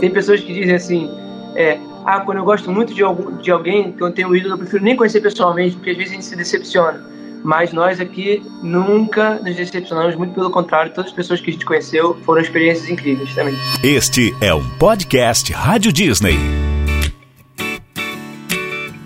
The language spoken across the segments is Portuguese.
Tem pessoas que dizem assim, é, ah, quando eu gosto muito de, algum, de alguém que eu tenho ídolo, eu prefiro nem conhecer pessoalmente, porque às vezes a gente se decepciona. Mas nós aqui nunca nos decepcionamos, muito pelo contrário, todas as pessoas que a gente conheceu foram experiências incríveis também. Este é um podcast Rádio Disney.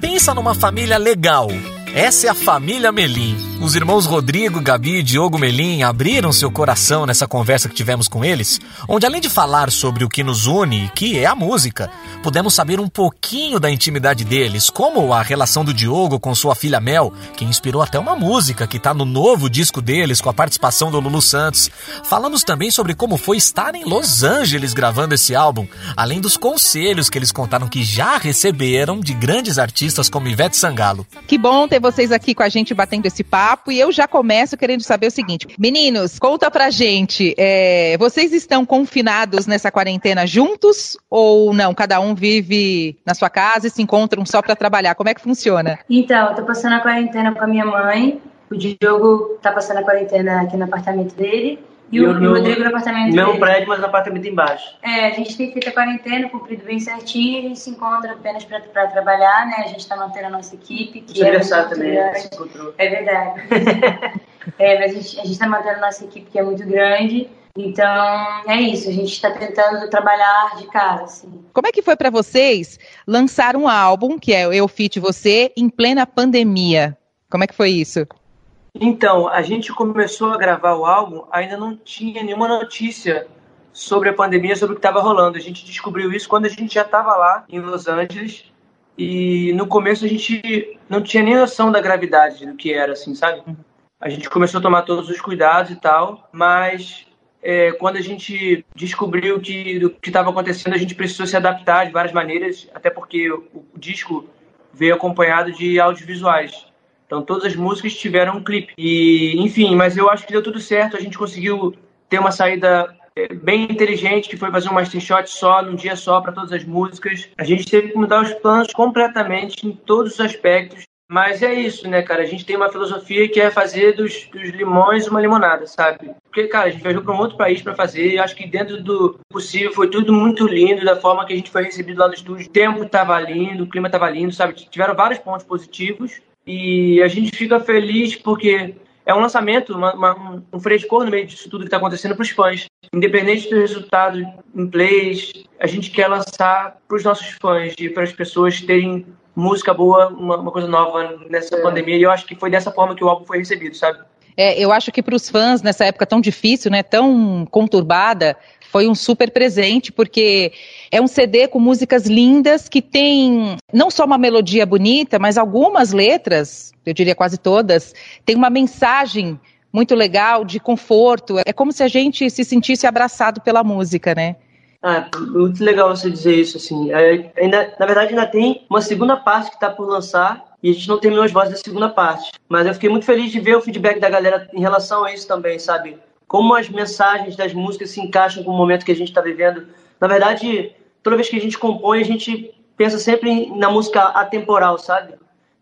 Pensa numa família legal. Essa é a família Melim. Os irmãos Rodrigo, Gabi e Diogo Melim abriram seu coração nessa conversa que tivemos com eles, onde além de falar sobre o que nos une, que é a música, pudemos saber um pouquinho da intimidade deles, como a relação do Diogo com sua filha Mel, que inspirou até uma música que está no novo disco deles com a participação do Lulu Santos. Falamos também sobre como foi estar em Los Angeles gravando esse álbum, além dos conselhos que eles contaram que já receberam de grandes artistas como Ivete Sangalo. Que bom ter vocês aqui com a gente batendo esse papo papo e eu já começo querendo saber o seguinte: meninos, conta pra gente, é, vocês estão confinados nessa quarentena juntos ou não? Cada um vive na sua casa e se encontram só para trabalhar? Como é que funciona? Então, eu tô passando a quarentena com a minha mãe. O Diogo tá passando a quarentena aqui no apartamento dele. E o, no, Rodrigo no apartamento Não dele. prédio, mas no apartamento embaixo. É, a gente tem feito a quarentena, cumprido bem certinho, e a gente se encontra apenas para trabalhar, né? A gente está mantendo a nossa equipe. Que é também, se encontrou. É verdade. é, mas a gente está mantendo a nossa equipe, que é muito grande. Então, é isso, a gente está tentando trabalhar de casa. Assim. Como é que foi para vocês lançar um álbum, que é Eu Fit Você, em plena pandemia? Como é que foi isso? Então, a gente começou a gravar o álbum, ainda não tinha nenhuma notícia sobre a pandemia, sobre o que estava rolando. A gente descobriu isso quando a gente já estava lá em Los Angeles e no começo a gente não tinha nem noção da gravidade do que era, assim, sabe? A gente começou a tomar todos os cuidados e tal, mas é, quando a gente descobriu que do que estava acontecendo, a gente precisou se adaptar de várias maneiras, até porque o, o disco veio acompanhado de audiovisuais. Então todas as músicas tiveram um clipe. E, enfim, mas eu acho que deu tudo certo. A gente conseguiu ter uma saída é, bem inteligente, que foi fazer um master shot só, num dia só, para todas as músicas. A gente teve que mudar os planos completamente em todos os aspectos. Mas é isso, né, cara? A gente tem uma filosofia que é fazer dos, dos limões uma limonada, sabe? Porque, cara, a gente viajou para um outro país para fazer e acho que dentro do possível foi tudo muito lindo, da forma que a gente foi recebido lá no estúdio. O tempo estava lindo, o clima estava lindo, sabe? Tiveram vários pontos positivos e a gente fica feliz porque é um lançamento, uma, uma, um frescor no meio disso tudo que está acontecendo para os fãs. Independente do resultado em plays, a gente quer lançar para os nossos fãs e para as pessoas terem música boa, uma, uma coisa nova nessa é. pandemia. E eu acho que foi dessa forma que o álbum foi recebido, sabe? É, eu acho que para os fãs, nessa época tão difícil, né, tão conturbada, foi um super presente, porque é um CD com músicas lindas que tem não só uma melodia bonita, mas algumas letras, eu diria quase todas, tem uma mensagem muito legal de conforto. É como se a gente se sentisse abraçado pela música, né? Ah, muito legal você dizer isso, assim. É, ainda, na verdade, ainda tem uma segunda parte que está por lançar e a gente não terminou as vozes da segunda parte. Mas eu fiquei muito feliz de ver o feedback da galera em relação a isso também, sabe? Como as mensagens das músicas se encaixam com o momento que a gente está vivendo. Na verdade, toda vez que a gente compõe, a gente pensa sempre na música atemporal, sabe?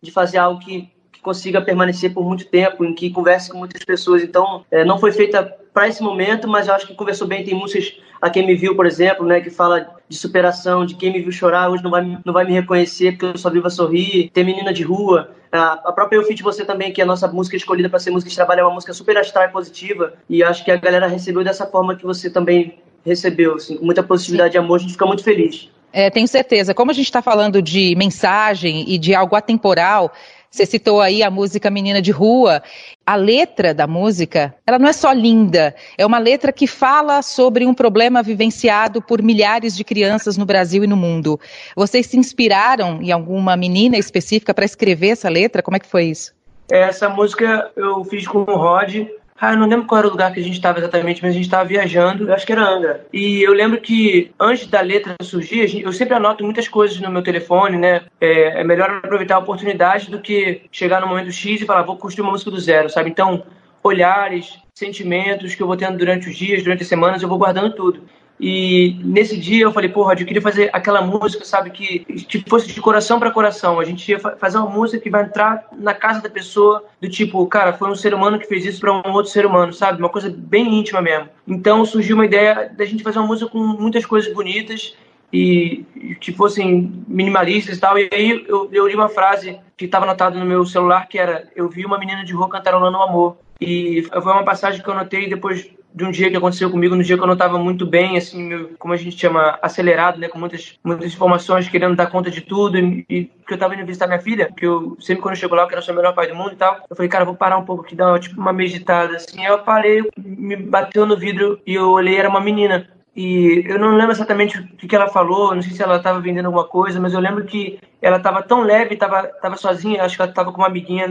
De fazer algo que, que consiga permanecer por muito tempo, em que converse com muitas pessoas. Então, é, não foi feita para esse momento, mas eu acho que conversou bem. Tem músicas, A Quem Me Viu, por exemplo, né, que fala de superação, de quem me viu chorar hoje não vai, não vai me reconhecer porque eu só vivo a sorrir. Tem Menina de Rua, a própria Eu Fit Você também, que é a nossa música escolhida para ser música de trabalho, é uma música super astral e positiva. E acho que a galera recebeu dessa forma que você também recebeu, assim, com muita positividade Sim. e amor, a gente fica muito feliz. É, tenho certeza. Como a gente está falando de mensagem e de algo atemporal, você citou aí a música Menina de Rua. A letra da música, ela não é só linda, é uma letra que fala sobre um problema vivenciado por milhares de crianças no Brasil e no mundo. Vocês se inspiraram em alguma menina específica para escrever essa letra? Como é que foi isso? Essa música eu fiz com o Rod, ah, eu não lembro qual era o lugar que a gente estava exatamente, mas a gente estava viajando, eu acho que era Angra. E eu lembro que antes da letra surgir, eu sempre anoto muitas coisas no meu telefone, né? É, é melhor aproveitar a oportunidade do que chegar no momento X e falar, vou construir uma música do zero, sabe? Então, olhares, sentimentos que eu vou tendo durante os dias, durante as semanas, eu vou guardando tudo. E nesse dia eu falei, porra, eu queria fazer aquela música, sabe, que, que fosse de coração para coração. A gente ia fazer uma música que vai entrar na casa da pessoa, do tipo, cara, foi um ser humano que fez isso para um outro ser humano, sabe? Uma coisa bem íntima mesmo. Então surgiu uma ideia da gente fazer uma música com muitas coisas bonitas e que fossem minimalistas e tal. E aí eu, eu li uma frase que estava anotada no meu celular que era: Eu vi uma menina de rua cantarolando o amor. E foi uma passagem que eu anotei depois de um dia que aconteceu comigo, no dia que eu não estava muito bem, assim, meu, como a gente chama, acelerado, né, com muitas, muitas informações, querendo dar conta de tudo, e, e que eu estava indo visitar minha filha, que eu sempre quando eu chego lá, quero ser o melhor pai do mundo e tal, eu falei, cara, vou parar um pouco aqui, dar uma, tipo, uma meditada, assim, eu parei, me bateu no vidro e eu olhei, era uma menina, e eu não lembro exatamente o que ela falou, não sei se ela estava vendendo alguma coisa, mas eu lembro que ela estava tão leve, estava tava sozinha, acho que ela estava com uma amiguinha,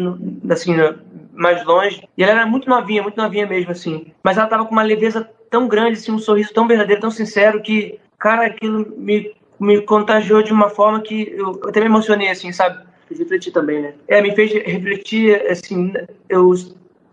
assim, mais longe. E ela era muito novinha, muito novinha mesmo, assim. Mas ela estava com uma leveza tão grande, assim, um sorriso tão verdadeiro, tão sincero, que, cara, aquilo me, me contagiou de uma forma que eu, eu até me emocionei, assim, sabe? Fez refletir também, né? É, me fez refletir, assim, eu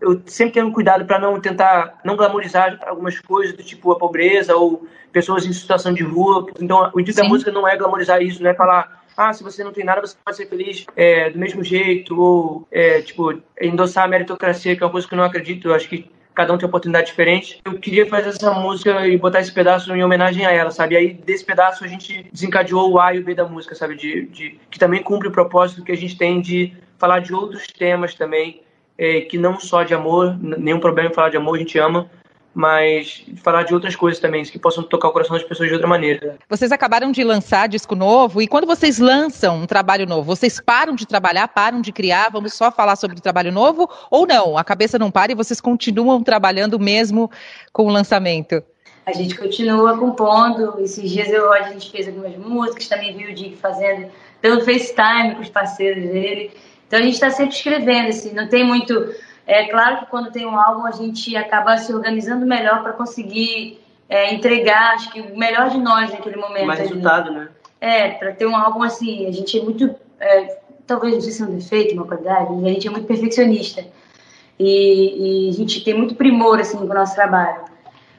eu sempre tenho cuidado para não tentar não glamorizar algumas coisas do tipo a pobreza ou pessoas em situação de rua. Então, o intuito da música não é glamorizar isso, não é falar ah, se você não tem nada, você pode ser feliz é, do mesmo jeito, ou, é, tipo, endossar a meritocracia, que é uma coisa que eu não acredito, eu acho que cada um tem oportunidade diferente. Eu queria fazer essa música e botar esse pedaço em homenagem a ela, sabe? E aí, desse pedaço, a gente desencadeou o A e o B da música, sabe? De, de, que também cumpre o propósito que a gente tem de falar de outros temas também, é, que não só de amor, nenhum problema em falar de amor, a gente ama, mas falar de outras coisas também, que possam tocar o coração das pessoas de outra maneira. Vocês acabaram de lançar disco novo, e quando vocês lançam um trabalho novo, vocês param de trabalhar, param de criar, vamos só falar sobre o trabalho novo, ou não? A cabeça não para e vocês continuam trabalhando mesmo com o lançamento? A gente continua compondo. Esses dias eu, a gente fez algumas músicas, também vi o Dick fazendo pelo FaceTime com os parceiros dele. Então a gente está sempre escrevendo, assim, não tem muito. É claro que quando tem um álbum a gente acaba se organizando melhor para conseguir é, entregar, acho que o melhor de nós naquele momento. Mais resultado, né? É, para ter um álbum assim, a gente é muito. É, talvez não sei se é um defeito, uma qualidade, mas a gente é muito perfeccionista. E, e a gente tem muito primor assim com o nosso trabalho.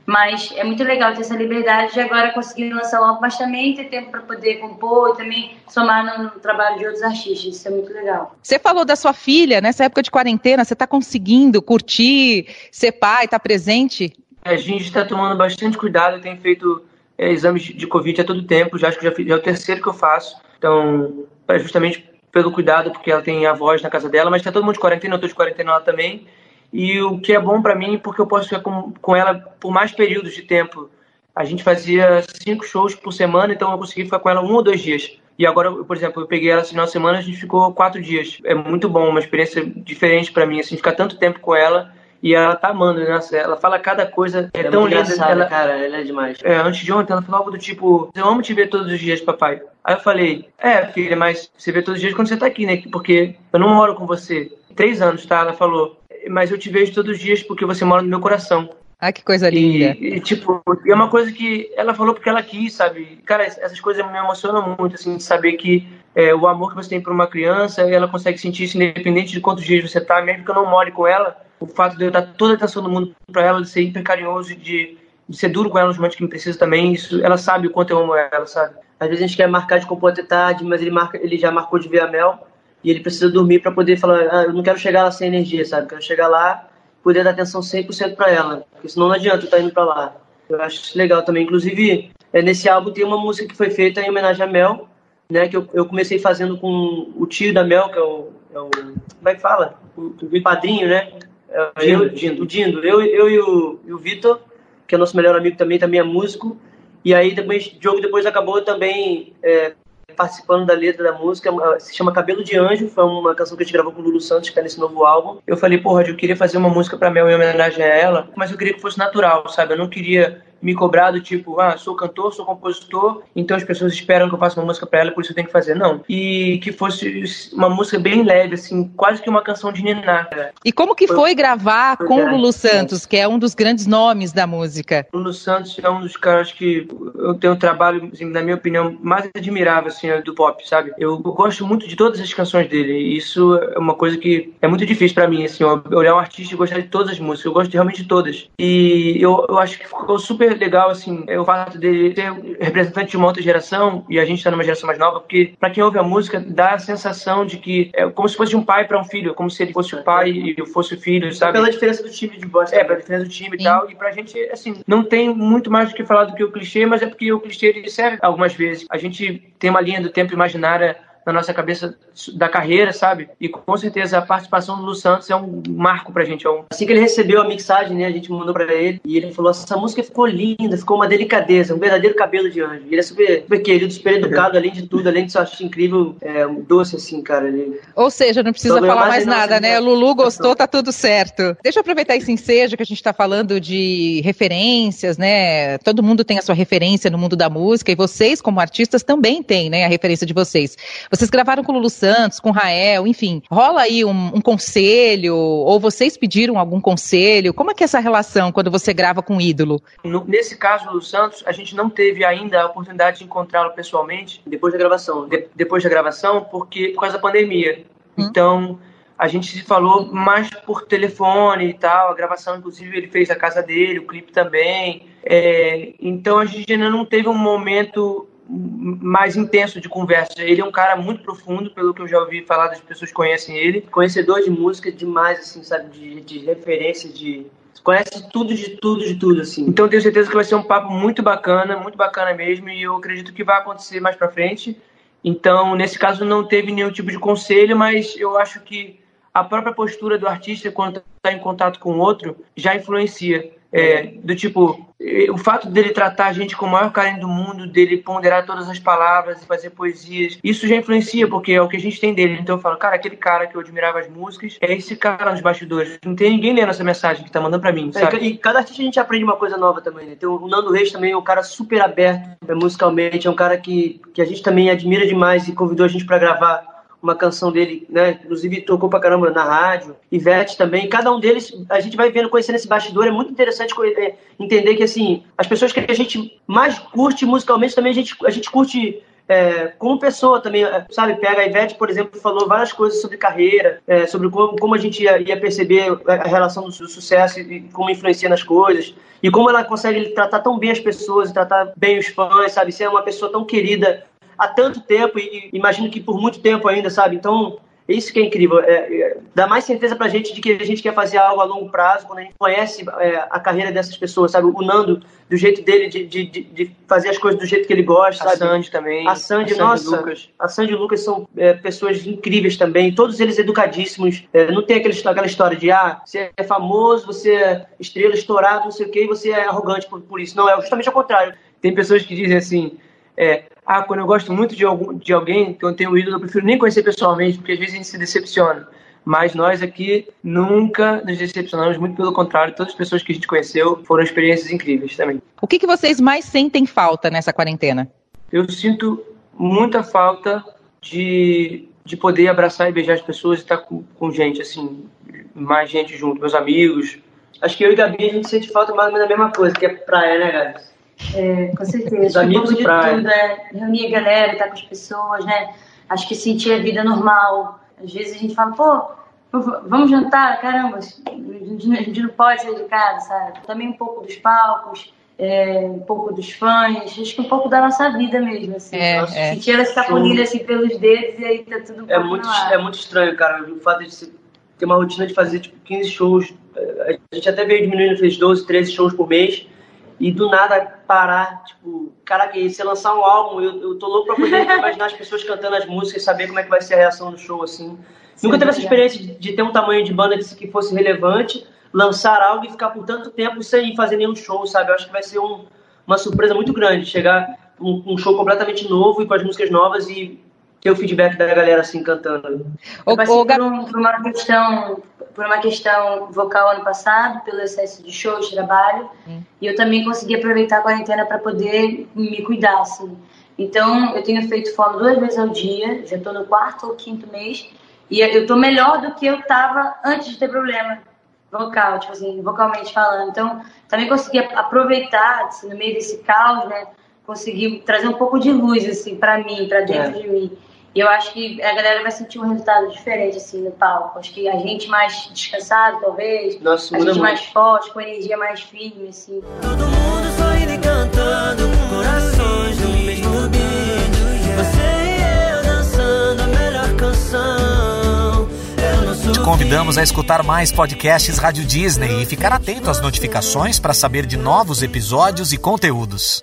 Mas é muito legal ter essa liberdade de agora conseguir lançar o álbum, mas também ter tempo para poder compor e também somar no, no, trabalho de outros artistas. Isso é muito legal. Você falou da sua filha, nessa época de quarentena, você está conseguindo curtir, ser pai, estar tá presente? A gente está tomando bastante cuidado, tem feito é, exames de Covid a todo tempo, já acho que já, já é o terceiro que eu faço. Então, é justamente pelo cuidado, porque ela tem a voz na casa dela, mas está todo mundo de quarentena, eu estou de quarentena lá também. E o que é bom para mim, porque eu posso ficar com, com ela por mais períodos de tempo. A gente fazia cinco shows por semana, então eu consegui ficar com ela um ou dois dias. E agora, por exemplo, eu peguei ela esse final de semana, a gente ficou quatro dias. É muito bom, uma experiência diferente para mim, assim, ficar tanto tempo com ela e ela tá amando, né? Ela fala cada coisa, é, é tão linda. Ela, cara, ela é demais. É, antes de ontem, ela falou algo do tipo: Eu amo te ver todos os dias, papai. Aí eu falei: É, filha, mas você vê todos os dias quando você tá aqui, né? Porque eu não moro com você. Três anos, tá? Ela falou: mas eu te vejo todos os dias porque você mora no meu coração. Ah, que coisa linda. E, e, tipo, é uma coisa que ela falou porque ela quis, sabe? Cara, essas coisas me emocionam muito, assim, de saber que é, o amor que você tem por uma criança, ela consegue sentir isso independente de quantos dias você tá, mesmo que eu não more com ela, o fato de eu dar toda a atenção do mundo para ela, de ser hiper carinhoso, de, de ser duro com ela nos momentos que me precisa também, isso, ela sabe o quanto eu amo ela, sabe? Às vezes a gente quer marcar de compor até tarde, mas ele, marca, ele já marcou de ver a Mel, e ele precisa dormir para poder falar, ah, eu não quero chegar lá sem energia, sabe? Eu quero chegar lá poder dar atenção 100% para ela, porque senão não adianta eu estar tá indo para lá. Eu acho isso legal também. Inclusive, é, nesse álbum tem uma música que foi feita em homenagem a Mel, né? Que eu, eu comecei fazendo com o tio da Mel, que é o, é o como é que fala? O, o padrinho, né? É, Dindo, eu, Dindo. O Dindo. Eu, eu e o, o Vitor, que é nosso melhor amigo também, também é músico. E aí depois, o jogo depois acabou também é, participando da letra da música, se chama Cabelo de Anjo, foi uma canção que a gente gravou com o Lulu Santos, que é nesse novo álbum. Eu falei, porra, eu queria fazer uma música pra Mel em homenagem a ela, mas eu queria que fosse natural, sabe? Eu não queria me cobrar do tipo, ah, sou cantor, sou compositor, então as pessoas esperam que eu faça uma música para ela, por isso eu tenho que fazer. Não. E que fosse uma música bem leve, assim, quase que uma canção de Niná. E como que foi, foi gravar foi com o Lulu Santos, que é um dos grandes nomes da música? Lulu Santos é um dos caras que eu tenho um trabalho, assim, na minha opinião, mais admirável, assim, do pop, sabe? Eu gosto muito de todas as canções dele, e isso é uma coisa que é muito difícil para mim, assim, olhar um artista e gostar de todas as músicas. Eu gosto realmente de todas. E eu, eu acho que ficou super super legal, assim, é o fato dele ser representante de uma outra geração e a gente tá numa geração mais nova, porque para quem ouve a música, dá a sensação de que é como se fosse de um pai para um filho, como se ele fosse o pai e eu fosse o filho, sabe? Pela diferença do time de voz. É, pela diferença do time e tal. E pra gente, assim, não tem muito mais do que falar do que o clichê, mas é porque o clichê ele serve algumas vezes. A gente tem uma linha do tempo imaginária na nossa cabeça da carreira, sabe? E com certeza a participação do Lu Santos é um marco pra gente. É um... Assim que ele recebeu a mixagem, né, a gente mandou pra ele e ele falou: essa música ficou linda, ficou uma delicadeza, um verdadeiro cabelo de anjo. Ele é super, super querido, super educado, além de tudo, além de ser acho incrível, é um doce assim, cara. Ele... Ou seja, não precisa falar mais, mais nada, né? O Lulu gostou, tá tudo certo. Deixa eu aproveitar esse ensejo que a gente tá falando de referências, né? Todo mundo tem a sua referência no mundo da música e vocês, como artistas, também têm, né, a referência de vocês. Vocês gravaram com o Lulu Santos, com o Rael, enfim. Rola aí um, um, conselho, ou vocês pediram algum conselho? Como é que é essa relação quando você grava com um ídolo? No, nesse caso, o Lulu Santos, a gente não teve ainda a oportunidade de encontrá-lo pessoalmente. Depois da gravação. De, depois da gravação, porque por causa da pandemia. Hum. Então, a gente se falou mais por telefone e tal. A gravação, inclusive, ele fez a casa dele, o clipe também. É, então, a gente ainda não teve um momento mais intenso de conversa. Ele é um cara muito profundo, pelo que eu já ouvi falar das pessoas que conhecem ele. Conhecedor de música demais, assim, sabe? De, de referência, de. Conhece tudo de tudo, de tudo, assim. Então tenho certeza que vai ser um papo muito bacana, muito bacana mesmo, e eu acredito que vai acontecer mais pra frente. Então, nesse caso, não teve nenhum tipo de conselho, mas eu acho que a própria postura do artista, quando está em contato com o outro, já influencia. É, do tipo, o fato dele tratar a gente com o maior carinho do mundo, dele ponderar todas as palavras e fazer poesias, isso já influencia, porque é o que a gente tem dele. Então eu falo, cara, aquele cara que eu admirava as músicas, é esse cara nos bastidores. Não tem ninguém lendo essa mensagem que tá mandando pra mim, é, sabe? É, e cada artista a gente aprende uma coisa nova também, né? Tem o Nando Reis também é um cara super aberto é, musicalmente, é um cara que, que a gente também admira demais e convidou a gente para gravar uma canção dele, né? Inclusive tocou pra caramba na rádio. Ivete também. Cada um deles, a gente vai vendo, conhecendo esse bastidor. É muito interessante é, entender que, assim, as pessoas que a gente mais curte musicalmente também a gente, a gente curte é, como pessoa também, é, sabe? Pega a Ivete, por exemplo, falou várias coisas sobre carreira, é, sobre como, como a gente ia, ia, perceber a relação do, sucesso e como influencia nas coisas. E como ela consegue tratar tão bem as pessoas, tratar bem os fãs, sabe? Ser uma pessoa tão querida há tanto tempo e, imagino que por muito tempo ainda, sabe? Então, isso que é incrível. É, é, dá mais certeza pra gente de que a gente quer fazer algo a longo prazo quando a gente conhece é, a carreira dessas pessoas, sabe? O Nando, do jeito dele de, de, de fazer as coisas do jeito que ele gosta, a sabe? Sandy também. A Sandy, a nossa. Sandy Lucas. A Sandy e o Lucas são é, pessoas incríveis também, todos eles educadíssimos. É, não tem aquele, aquela história de, ah, você é famoso, você é estrela estourado, não sei o quê, e você é arrogante por, por isso. Não, é justamente ao contrário. Tem pessoas que dizem assim, é, ah, quando eu gosto muito de, algum, de alguém que eu tenho ídolo, eu prefiro nem conhecer pessoalmente, porque às vezes a gente se decepciona. Mas nós aqui nunca nos decepcionamos, muito pelo contrário, todas as pessoas que a gente conheceu foram experiências incríveis também. O que, que vocês mais sentem falta nessa quarentena? Eu sinto muita falta de, de poder abraçar e beijar as pessoas e estar com, com gente, assim, mais gente junto, meus amigos. Acho que eu e Gabi a gente sente falta mais ou menos da mesma coisa, que é praia, né, Gabi? É, com certeza. Os amigos de praia. tudo, é reunir a galera, estar com as pessoas, né? Acho que sentir a vida normal. Às vezes a gente fala, pô, vamos jantar, caramba, a gente não pode sair de casa, sabe? Também um pouco dos palcos, é, um pouco dos fãs, acho que um pouco da nossa vida mesmo, assim. É, é. Sentir ela escapulindo assim pelos dedos e aí tá tudo é muito É muito estranho, cara, o fato de ter uma rotina de fazer tipo 15 shows, é, a gente até veio diminuindo, fez 12, 13 shows por mês, e do nada parar, tipo, caraca, e você lançar um álbum, eu, eu tô louco pra poder imaginar as pessoas cantando as músicas e saber como é que vai ser a reação do show, assim. Sim, Nunca teve essa experiência de, de, ter um tamanho de banda que, que, fosse relevante, lançar algo e ficar por tanto tempo sem fazer nenhum show, sabe? Eu acho que vai ser um, uma surpresa muito grande chegar um, um show completamente novo e com as músicas novas e ter o feedback da galera assim cantando. O, por, um, por, uma questão por uma questão vocal ano passado, pelo excesso de shows, de trabalho, hum. e eu também consegui aproveitar a quarentena para poder me cuidar, assim. Então, eu tenho feito fono duas vezes ao dia, já estou no quarto ou quinto mês, e eu estou melhor do que eu estava antes de ter problema vocal, tipo assim, vocalmente falando. Então, também consegui aproveitar, assim, no meio desse caos, né, consegui trazer um pouco de luz, assim, para mim, para dentro é. de mim. E eu acho que a galera vai sentir um resultado diferente, assim, no palco. Acho que a gente mais descansado, talvez. Nossa, a gente muito. mais forte, com energia mais firme, assim. Todo mundo sorrindo e cantando, corações no mesmo beat. Você e eu dançando a melhor canção. Eu não sou Te convidamos a escutar mais podcasts Rádio Disney e ficar atento às notificações para saber de novos episódios e conteúdos.